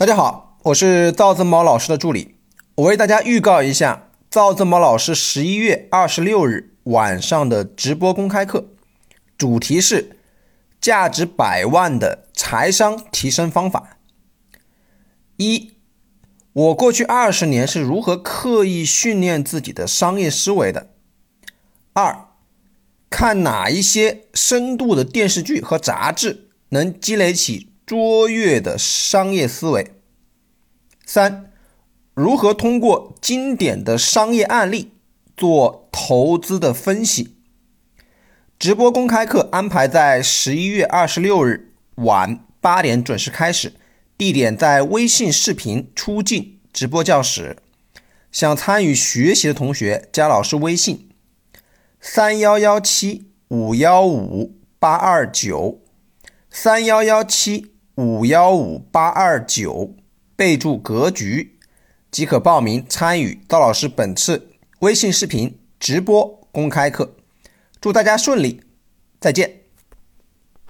大家好，我是赵正毛老师的助理。我为大家预告一下赵正毛老师十一月二十六日晚上的直播公开课，主题是价值百万的财商提升方法。一，我过去二十年是如何刻意训练自己的商业思维的？二，看哪一些深度的电视剧和杂志能积累起？卓越的商业思维。三、如何通过经典的商业案例做投资的分析？直播公开课安排在十一月二十六日晚八点准时开始，地点在微信视频出镜直播教室。想参与学习的同学加老师微信：三幺幺七五幺五八二九三幺幺七。五幺五八二九，备注格局即可报名参与赵老师本次微信视频直播公开课。祝大家顺利，再见。